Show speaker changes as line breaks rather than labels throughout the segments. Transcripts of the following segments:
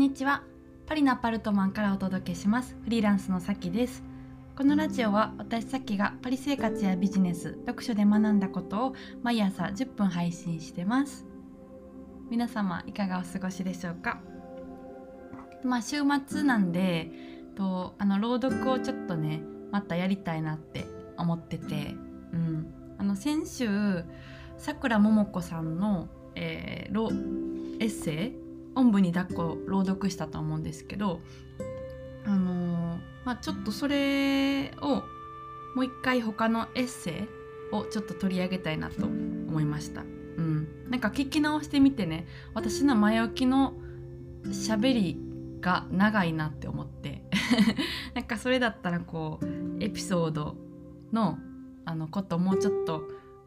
にちは。パリのアパルトマンからお届けします。フリーランスのさきです。このラジオは私さきがパリ生活やビジネス読書で学んだことを毎朝10分配信してます。皆様いかがお過ごしでしょうか？まあ週末なんでとあの朗読をちょっとねまたやりたいなって思っててうん。あの先週さくらももこさんの、えー、エッセイおんぶに抱っこ朗読したと思うんですけどあのー、まあ、ちょっとそれをもう一回他のエッセイをちょっと取り上げたいなと思いました。うん、なんか聞き直してみてね私の前置きの喋りが長いなって思って。なんかそれだったらこうエピソードのあのこともうちょっと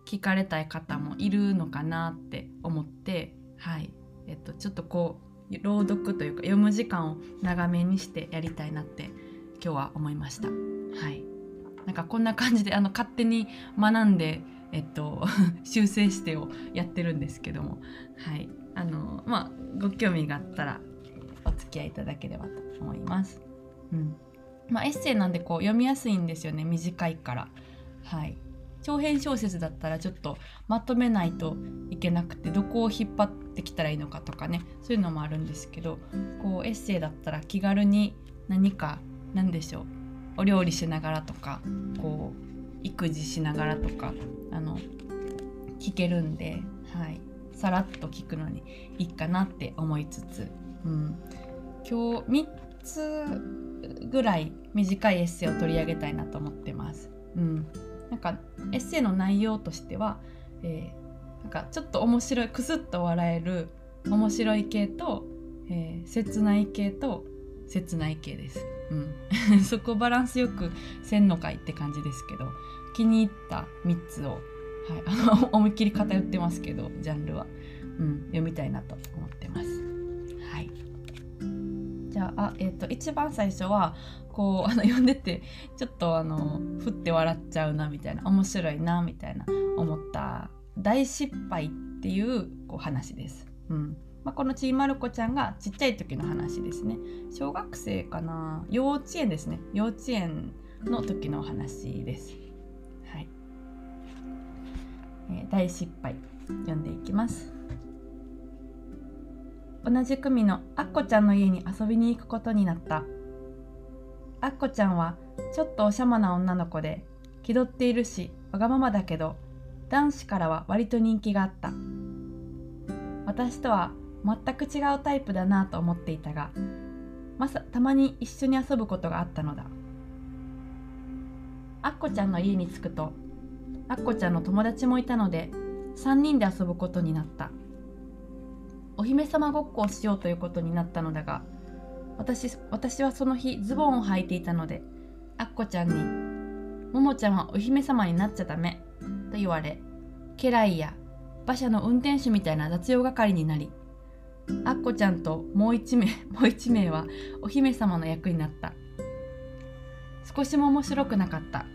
聞かれたい方もいるのかなって思ってはい。えっと、ちょっとこう朗読というか読む時間を長めにしてやりたいなって今日は思いました。はいなんかこんな感じであの勝手に学んで、えっと、修正してをやってるんですけども、はいあのまあ、ご興味があったらお付き合いいただければと思います。うんまあ、エッセイなんでこう読みやすいんですよね短いから。はい長編小説だったらちょっとまとめないといけなくてどこを引っ張ってきたらいいのかとかね。そういうのもあるんですけどこうエッセイだったら気軽に何か何でしょう。お料理しながらとかこう育児しながらとかあの聞けるんで、はい、さらっと聞くのにいいかなって思いつつ、うん、今日3つぐらい短いエッセイを取り上げたいなと思ってます。うん。なんかエッセイの内容としては、えー、なんかちょっと面白いクスッと笑える面白い系と、えー、切ない系と切ない系です。うん、そこバランスよくせんのかいって感じですけど気に入った3つを、はい、あの 思いっきり偏ってますけどジャンルは、うん、読みたいなと思ってます。はい。じゃあえーと一番最初はこう あの読んでてちょっとあのふって笑っちゃうなみたいな。面白いなみたいな思った大失敗っていうこう話です。うんまあ、このちいまる子ちゃんがちっちゃい時の話ですね。小学生かな？幼稚園ですね。幼稚園の時のお話です。はい。えー、大失敗読んでいきます。同じ組のあっこちゃんの家に遊びに行くことになった。アッコちゃんはちょっとおしゃまな女の子で気取っているしわがままだけど男子からは割と人気があった。私とは全く違うタイプだなと思っていたがまさたまに一緒に遊ぶことがあったのだ。アッコちゃんの家に着くとアッコちゃんの友達もいたので3人で遊ぶことになった。お姫様ごっこをしようということになったのだが私私はその日ズボンを履いていたのでアッコちゃんに「ももちゃんはお姫様になっちゃダメ」と言われ家来や馬車の運転手みたいな雑用係になりアッコちゃんともう一名 もう一名はお姫様の役になった。少しも面白くなかった。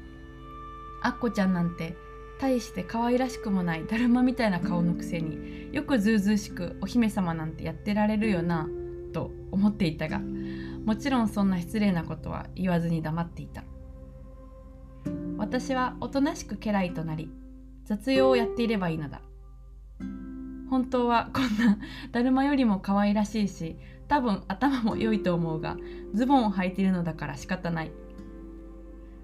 アッコちゃんなんて大して可愛らしくもないだるまみたいな顔のくせによくずうずうしくお姫様なんてやってられるよなと思っていたがもちろんそんな失礼なことは言わずに黙っていた。私はおとなしく家来となり雑用をやっていればいいのだ。本当はこんな だるまよりも可愛らしいし多分頭も良いと思うがズボンを履いているのだから仕方ない。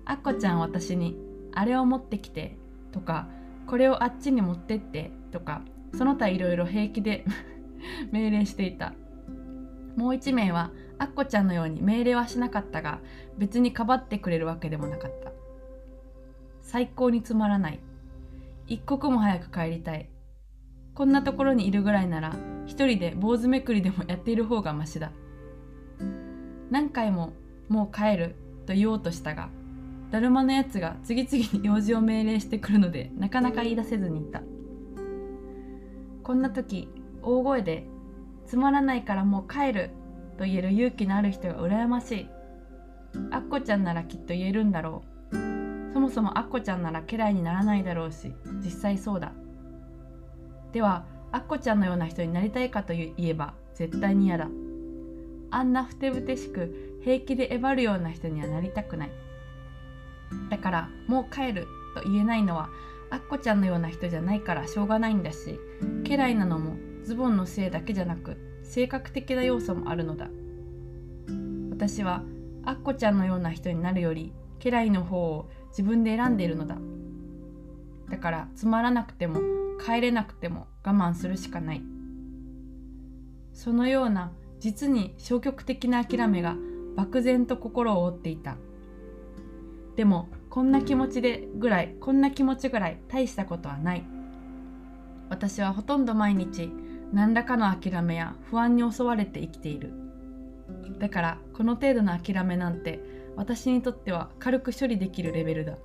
あっこちゃん私に「あれを持ってきて」とか「これをあっちに持ってって」とかその他いろいろ平気で 命令していた。もう一名はアッコちゃんのように命令はしなかったが別にかばってくれるわけでもなかった。最高につまらない。一刻も早く帰りたい。こんなところにいるぐらいなら一人で坊主めくりでもやっている方がましだ。何回ももう帰ると言おうとしたがだるまのやつが次々に用事を命令してくるのでなかなか言い出せずにいた。こんな時大声でつまらないからもう帰ると言える勇気のある人が羨ましい。アッコちゃんならきっと言えるんだろう。もそもアッコちゃんなら家来にならないだろうし実際そうだ。ではアッコちゃんのような人になりたいかといえば絶対に嫌だ。あんなふてぶてしく平気でえばるような人にはなりたくない。だからもう帰ると言えないのはアッコちゃんのような人じゃないからしょうがないんだし家来なのもズボンのせいだけじゃなく性格的な要素もあるのだ。私はアッコちゃんのような人になるより家来の方を自分で選んでいるのだ。だからつまらなくても帰れなくても我慢するしかない。そのような実に消極的な諦めが漠然と心を覆っていた。でもこんな気持ちでぐらいこんな気持ちぐらい大したことはない。私はほとんど毎日何らかの諦めや不安に襲われて生きている。だからこの程度の諦めなんて私にとっては軽く処理できるレベルだ。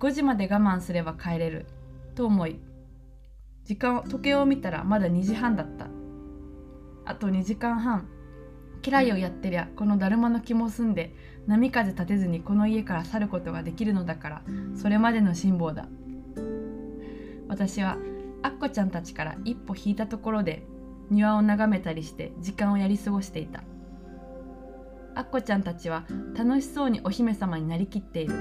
5時まで我慢すれば帰れる。と思い時間時計を見たらまだ2時半だった。あと2時間半家来をやってりゃこのだるまの気も済んで波風立てずにこの家から去ることができるのだからそれまでの辛抱だ。私はアッコちゃんたちから一歩引いたところで庭を眺めたりして時間をやり過ごしていた。アッコちゃんたちは楽しそうにお姫様になりきっている。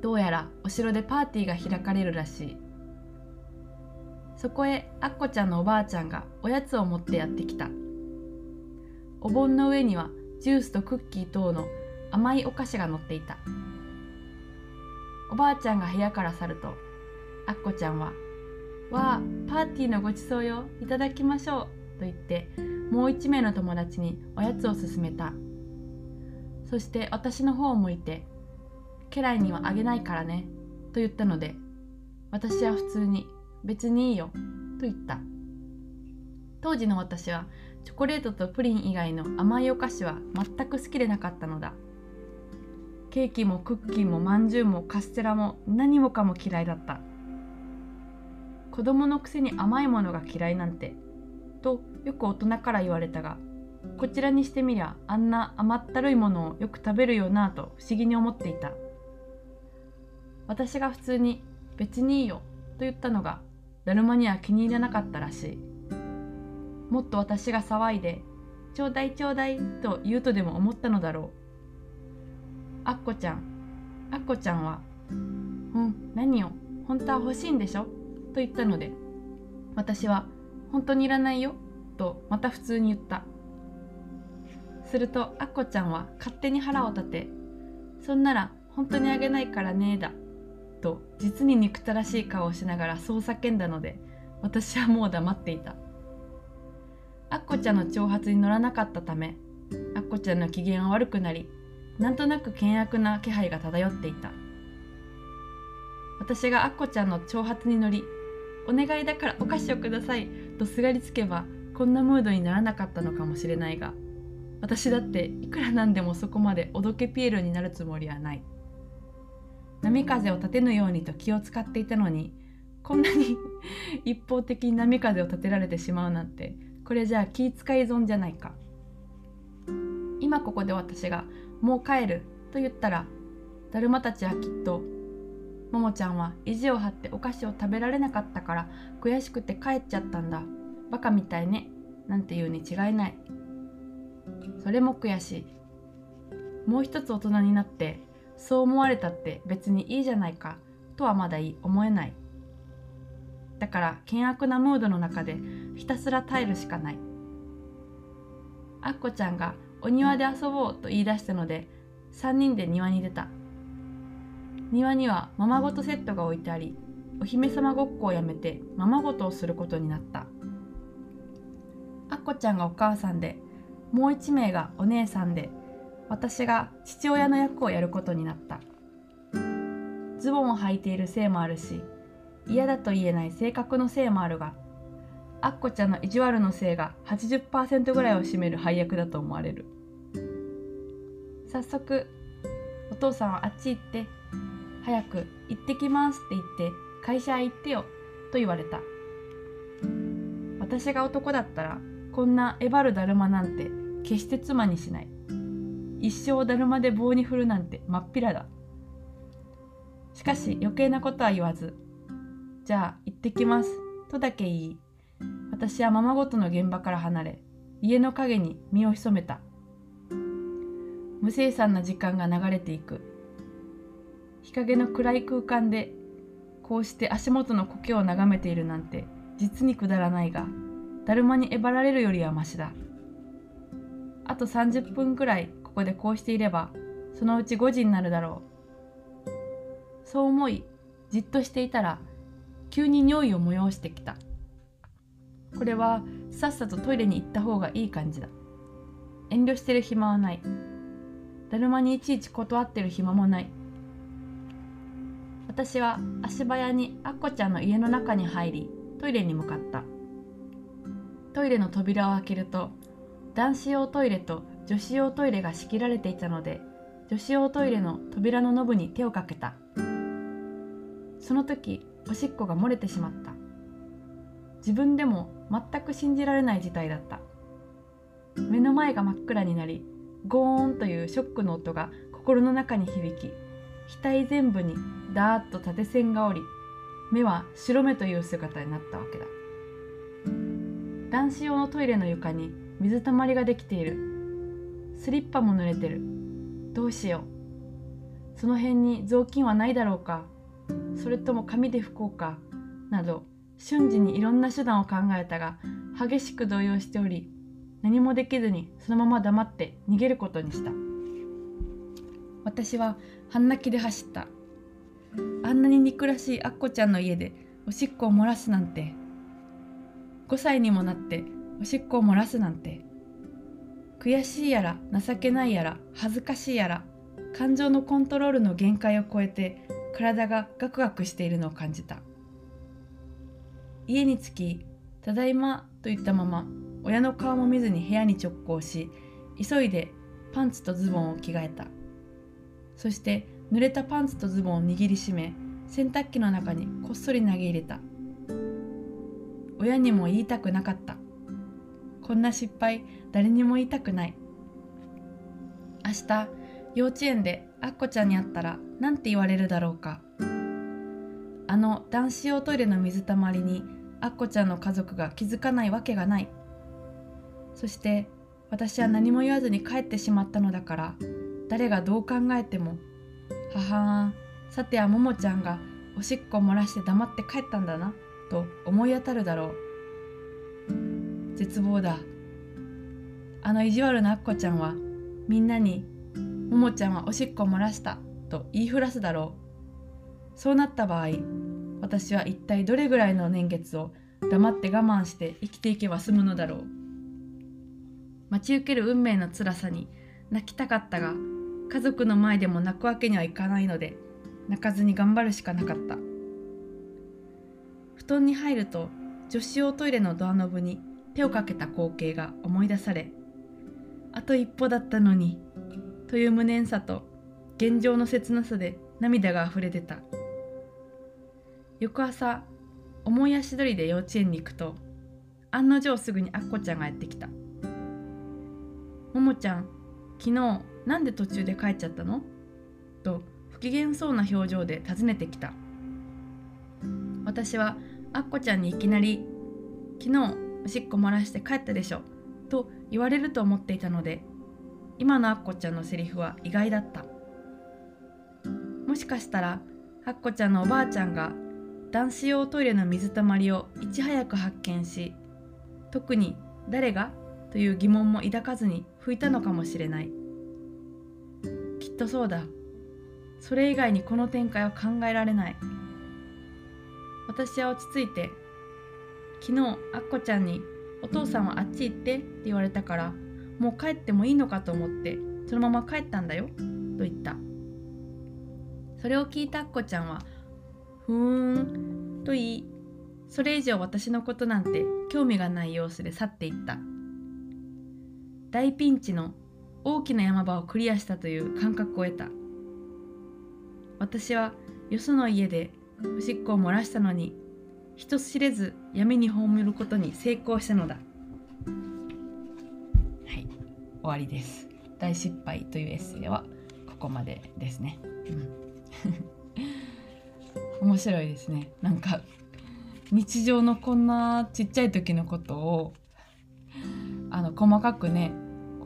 どうやらお城でパーティーが開かれるらしい。そこへアッコちゃんのおばあちゃんがおやつを持ってやってきた。お盆の上にはジュースとクッキー等の甘いお菓子が乗っていた。おばあちゃんが部屋から去るとアッコちゃんは「わあパーティーのごちそうよ。いただきましょう」と言ってもう一名の友達におやつを勧めた。そして私の方を向いて「家来にはあげないからね」と言ったので私は普通に「別にいいよ」と言った。当時の私はチョコレートとプリン以外の甘いお菓子は全く好きでなかったのだ。ケーキもクッキーもまんじゅうもカステラも何もかも嫌いだった。子供のくせに甘いものが嫌いなんてとよく大人から言われたがこちらにしてみりゃあんな甘ったるいものをよく食べるよなぁと不思議に思っていた。私が普通に「別にいいよ」と言ったのがだるまには気に入らなかったらしい。もっと私が騒いで「ちょうだいちょうだい」と言うとでも思ったのだろう。あっこちゃんあっこちゃんは「うん何よ本当は欲しいんでしょ?」と言ったので私は「本当にいらないよ」とまた普通に言った。するとアッコちゃんは勝手に腹を立て「そんなら本当にあげないからねだ」と実に憎たらしい顔をしながらそう叫んだので私はもう黙っていた。アッコちゃんの挑発に乗らなかったためアッコちゃんの機嫌は悪くなりなんとなく険悪な気配が漂っていた。私がアッコちゃんの挑発に乗りお願いだからお菓子をください。とすがりつけばこんなムードにならなかったのかもしれないが私だっていくらなんでもそこまでおどけピエロになるつもりはない。波風を立てぬようにと気を使っていたのにこんなに 一方的に波風を立てられてしまうなんてこれじゃあ気遣い損じゃないか。今ここで私が「もう帰る」と言ったらだるまたちはきっとももちゃんは意地を張ってお菓子を食べられなかったから悔しくて帰っちゃったんだ。バカみたいね。なんて言うに違いない。それも悔しい。もう一つ大人になってそう思われたって別にいいじゃないか。とはまだいい思えない。だから険悪なムードの中でひたすら耐えるしかない。アッコちゃんがお庭で遊ぼうと言い出したので3人で庭に出た。庭にはままごとセットが置いてありお姫様ごっこをやめてままごとをすることになった。アッコちゃんがお母さんでもう1名がお姉さんで私が父親の役をやることになった。ズボンを履いているせいもあるし嫌だと言えない性格のせいもあるがアッコちゃんの意地悪のせいが80%ぐらいを占める配役だと思われる。早速お父さんはあっち行って早く行ってきますって言って会社へ行ってよと言われた私が男だったらこんなえばるだるまなんて決して妻にしない。一生だるまで棒に振るなんてまっぴらだ。しかし余計なことは言わずじゃあ行ってきますとだけ言い私はままごとの現場から離れ家の陰に身を潜めた。無生産な時間が流れていく。日陰の暗い空間でこうして足元の苔を眺めているなんて実にくだらないがだるまにえばられるよりはましだ。あと30分くらいここでこうしていればそのうち5時になるだろう。そう思いじっとしていたら急に尿意を催してきた。これはさっさとトイレに行った方がいい感じだ。遠慮してる暇はない。だるまにいちいち断ってる暇もない。私は足早にアッコちゃんの家の中に入りトイレに向かった。トイレの扉を開けると男子用トイレと女子用トイレが仕切られていたので女子用トイレの扉のノブに手をかけた。その時おしっこが漏れてしまった。自分でも全く信じられない事態だった。目の前が真っ暗になりゴーンというショックの音が心の中に響き額全部にダーッと縦線がおり目は白目という姿になったわけだ男子用のトイレの床に水たまりができているスリッパも濡れてるどうしようその辺に雑巾はないだろうかそれとも紙で拭こうかなど瞬時にいろんな手段を考えたが激しく動揺しており何もできずにそのまま黙って逃げることにした私は半泣きで走った。あんなに憎らしいアッコちゃんの家でおしっこを漏らすなんて。5歳にもなっておしっこを漏らすなんて。悔しいやら情けないやら恥ずかしいやら感情のコントロールの限界を超えて体がガクガクしているのを感じた。家に着き「ただいま」と言ったまま親の顔も見ずに部屋に直行し急いでパンツとズボンを着替えた。そして濡れたパンツとズボンを握りしめ洗濯機の中にこっそり投げ入れた。親にも言いたくなかった。こんな失敗誰にも言いたくない。明日幼稚園でアッコちゃんに会ったら何て言われるだろうか。あの男子用トイレの水たまりにアッコちゃんの家族が気づかないわけがない。そして私は何も言わずに帰ってしまったのだから誰がどう考えても母さてはももちゃんがおしっこ漏らして黙って帰ったんだなと思い当たるだろう。絶望だ。あの意地悪なアッコちゃんはみんなに「ももちゃんはおしっこ漏らした」と言いふらすだろう。そうなった場合私は一体どれぐらいの年月を黙って我慢して生きていけば済むのだろう。待ち受ける運命の辛さに泣きたかったが家族の前でも泣くわけにはいかないので泣かずに頑張るしかなかった。布団に入ると女子用トイレのドアノブに手をかけた光景が思い出されあと一歩だったのにという無念さと現状の切なさで涙があふれ出た。翌朝思い足取りで幼稚園に行くと案の定すぐにアッコちゃんがやってきた「ももちゃん昨日なんで途中で帰っちゃったの?」と不機嫌そうな表情で尋ねてきた。私はアッコちゃんにいきなり「昨日おしっこ漏らして帰ったでしょ」と言われると思っていたので今のアッコちゃんのセリフは意外だった。もしかしたらアッコちゃんのおばあちゃんが男子用トイレの水たまりをいち早く発見し特に誰が？という疑問も抱かずに拭いたのかもしれない。っとそうだ。それ以外にこの展開は考えられない。私は落ち着いて昨日アッコちゃんに「お父さんはあっち行って」って言われたからもう帰ってもいいのかと思ってそのまま帰ったんだよと言った。それを聞いたアッコちゃんは「ふーん」と言いそれ以上私のことなんて興味がない様子で去っていった。大ピンチの大きな山場をクリアしたという感覚を得た。私はよその家でおしっこを漏らしたのに人知れず闇に葬ることに成功したのだ。はい。終わりです。大失敗というエッセイはここまでですね、うん、面白いですね。なんか日常のこんなちっちゃい時のことをあの細かくね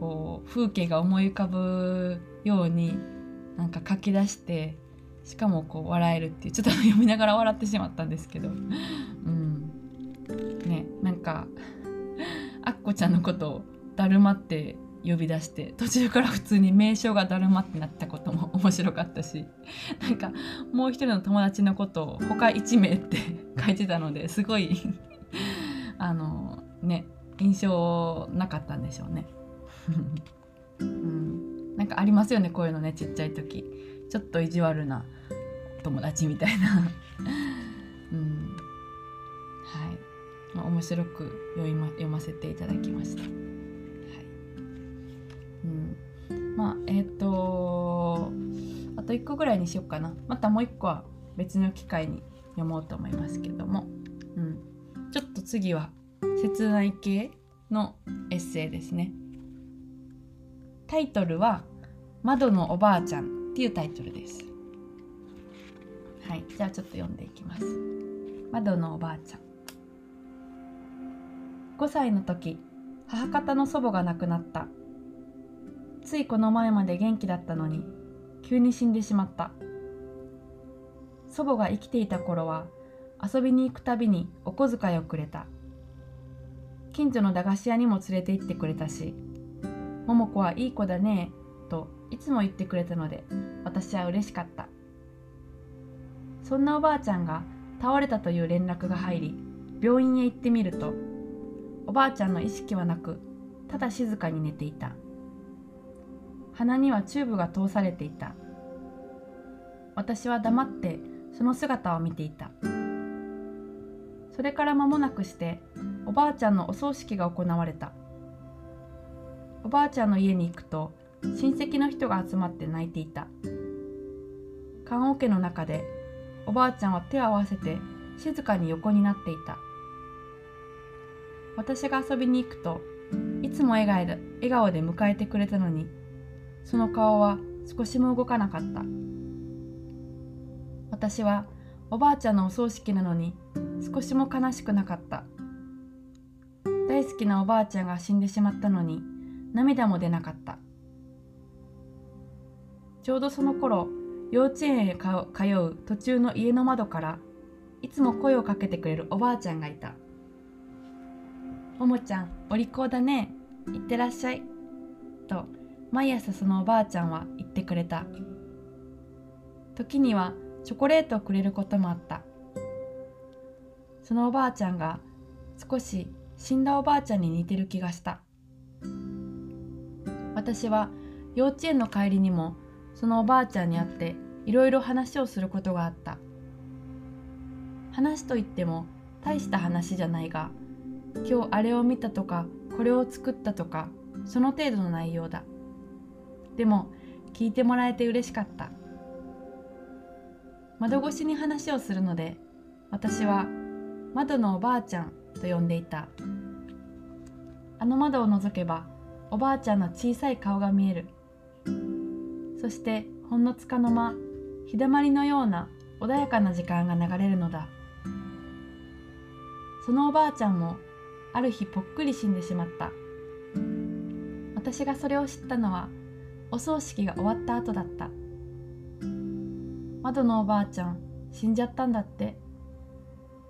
こう風景が思い浮かぶようになんか書き出してしかもこう笑えるっていうちょっと読みながら笑ってしまったんですけどうんねなんかあっこちゃんのことをだるまって呼び出して途中から普通に名称がだるまってなったことも面白かったしなんかもう一人の友達のことを他1名って 書いてたのですごいあのね印象なかったんでしょうね。うん、なんかありますよねこういうのねちっちゃい時。ちょっと意地悪な友達みたいな。うん。はい、まあ、面白く読、ま、読ませていただきました。はい。うん、まあえっ、ー、とあと1個ぐらいにしようかな。またもう1個は別の機会に読もうと思いますけども、うん、ちょっと次は切ない系のエッセイですね。タイトルは「窓のおばあちゃん」っていうタイトルです。はいじゃあちょっと読んでいきます。窓のおばあちゃん。5歳の時母方の祖母が亡くなった。ついこの前まで元気だったのに急に死んでしまった。祖母が生きていた頃は遊びに行くたびにお小遣いをくれた。近所の駄菓子屋にも連れて行ってくれたし「桃子はいい子だね」といつも言ってくれたので私は嬉しかった。そんなおばあちゃんが倒れたという連絡が入り病院へ行ってみるとおばあちゃんの意識はなくただ静かに寝ていた。鼻にはチューブが通されていた。私は黙ってその姿を見ていた。それから間もなくしておばあちゃんのお葬式が行われた。おばあちゃんの家に行くと親戚の人が集まって泣いていた。棺桶の中でおばあちゃんは手を合わせて静かに横になっていた。私が遊びに行くといつも笑顔で笑顔で迎えてくれたのにその顔は少しも動かなかった。私はおばあちゃんのお葬式なのに少しも悲しくなかった。大好きなおばあちゃんが死んでしまったのに涙も出なかった。ちょうどその頃幼稚園へ通う途中の家の窓からいつも声をかけてくれるおばあちゃんがいた「ももちゃんお利口だね。いってらっしゃい」と毎朝そのおばあちゃんは言ってくれた。時にはチョコレートをくれることもあった。そのおばあちゃんが少し死んだおばあちゃんに似てる気がした。私は幼稚園の帰りにもそのおばあちゃんに会っていろいろ話をすることがあった。話といっても大した話じゃないが今日あれを見たとかこれを作ったとかその程度の内容だ。でも聞いてもらえて嬉しかった。窓越しに話をするので私は窓のおばあちゃんと呼んでいた。あの窓を覗けばおばあちゃんの小さい顔が見える。そしてほんのつかの間日だまりのような穏やかな時間が流れるのだ。そのおばあちゃんもある日ぽっくり死んでしまった。私がそれを知ったのはお葬式が終わった後だった。窓のおばあちゃん死んじゃったんだって。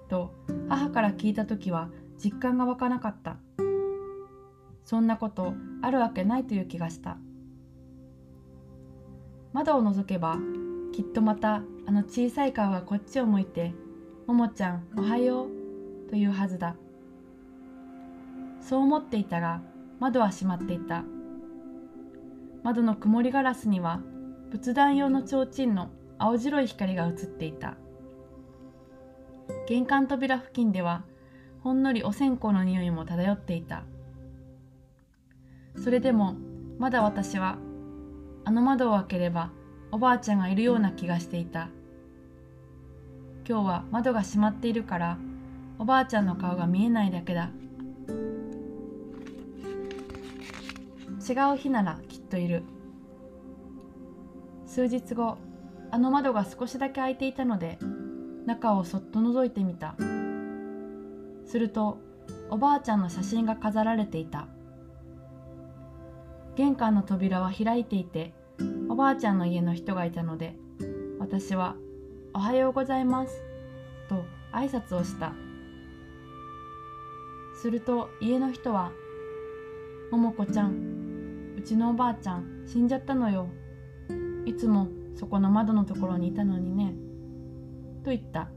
と母から聞いた時は実感が湧かなかった。そんなことあるわけないという気がした。窓を覗けばきっとまたあの小さい顔がこっちを向いて「ももちゃんおはよう」というはずだ。そう思っていたが窓は閉まっていた。窓の曇りガラスには仏壇用の提灯の青白い光が映っていた。玄関扉付近ではほんのりお線香の匂いも漂っていた。それでもまだ私はあの窓を開ければおばあちゃんがいるような気がしていた。今日は窓が閉まっているからおばあちゃんの顔が見えないだけだ。違う日ならきっといる。数日後あの窓が少しだけ開いていたので中をそっと覗いてみた。するとおばあちゃんの写真が飾られていた。玄関の扉は開いていておばあちゃんの家の人がいたので私は「おはようございます」と挨拶をした。すると家の人は「ももこちゃんうちのおばあちゃん死んじゃったのよ。いつもそこの窓のところにいたのにね」と言った。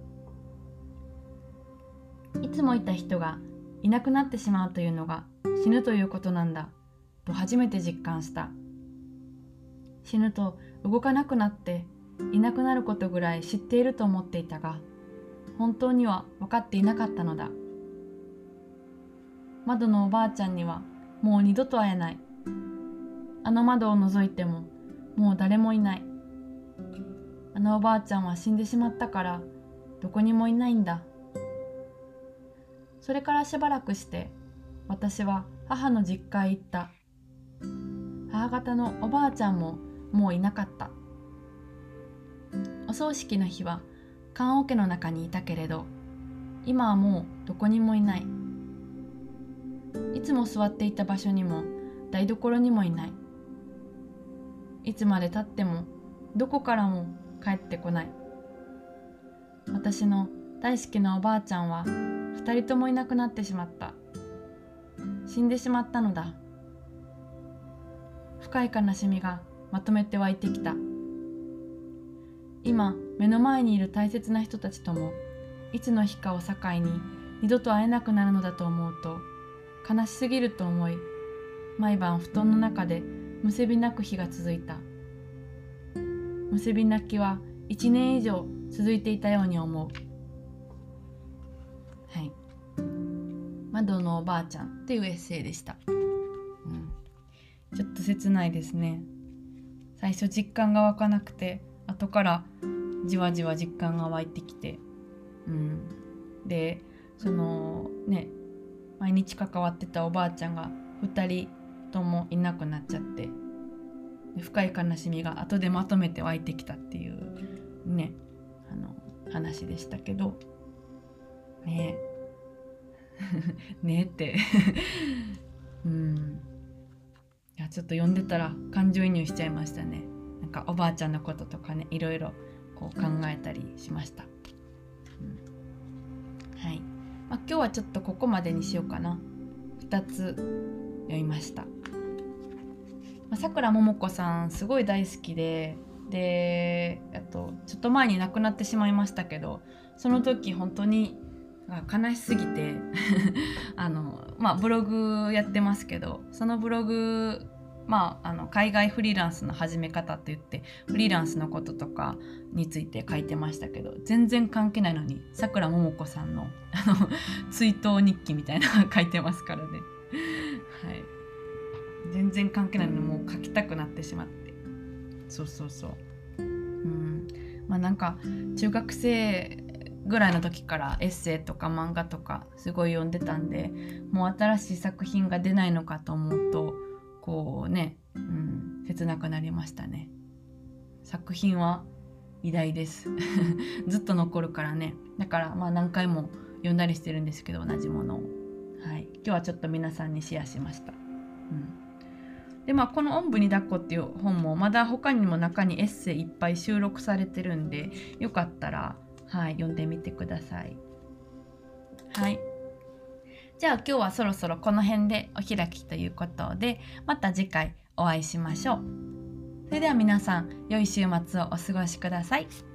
いつもいた人がいなくなってしまうというのが死ぬということなんだ。と初めて実感した。死ぬと動かなくなっていなくなることぐらい知っていると思っていたが本当には分かっていなかったのだ。窓のおばあちゃんにはもう二度と会えない。あの窓を覗いてももう誰もいない。あのおばあちゃんは死んでしまったからどこにもいないんだ。それからしばらくして私は母の実家へ行った。母方のおばあちゃんももういなかった。お葬式の日は棺桶の中にいたけれど今はもうどこにもいない。いつも座っていた場所にも台所にもいない。いつまでたってもどこからも帰ってこない。私の大好きなおばあちゃんは二人ともいなくなってしまった。死んでしまったのだ。深い悲しみがまとめて湧いてきた。今目の前にいる大切な人たちともいつの日かを境に二度と会えなくなるのだと思うと悲しすぎると思い毎晩布団の中でむせび泣く日が続いた。むせび泣きは1年以上続いていたように思う。はい。窓のおばあちゃんっていうエッセイでした、ちょっと切ないですね。最初実感が湧かなくて後からじわじわ実感が湧いてきて、うん、でそのね毎日関わってたおばあちゃんが2人ともいなくなっちゃって深い悲しみが後でまとめて湧いてきたっていうねあの話でしたけど。ね。え ねえって。うん。いやちょっと読んでたら感情移入しちゃいましたね。なんかおばあちゃんのこととかねいろいろこう考えたりしました、うん、はい、まあ、今日はちょっとここまでにしようかな。2つ読みました。さくらももこさんすごい大好きでであとちょっと前に亡くなってしまいましたけどその時本当に悲しすぎて あの、まあ、ブログやってますけどそのブログまあ、あの海外フリーランスの始め方って言ってフリーランスのこととかについて書いてましたけど全然関係ないのにさくらももこさんのあの追悼日記みたいなの 書いてますからね。はい。全然関係ないのにもう書きたくなってしまって。そうそうそう。うん。まあなんか中学生ぐらいの時からエッセイとか漫画とかすごい読んでたんでもう新しい作品が出ないのかと思うとこうね、うん、切なくなりましたね。作品は偉大です。ずっと残るからね。だからまあ何回も読んだりしてるんですけど同じものを。はい。今日はちょっと皆さんにシェアしました、うん。でまあこの「おんぶに抱っこ」っていう本もまだ他にも中にエッセイいっぱい収録されてるんでよかったらはい読んでみてください。はい。じゃあ今日はそろそろこの辺でお開きということでまた次回お会いしましょう。それでは皆さん良い週末をお過ごしください。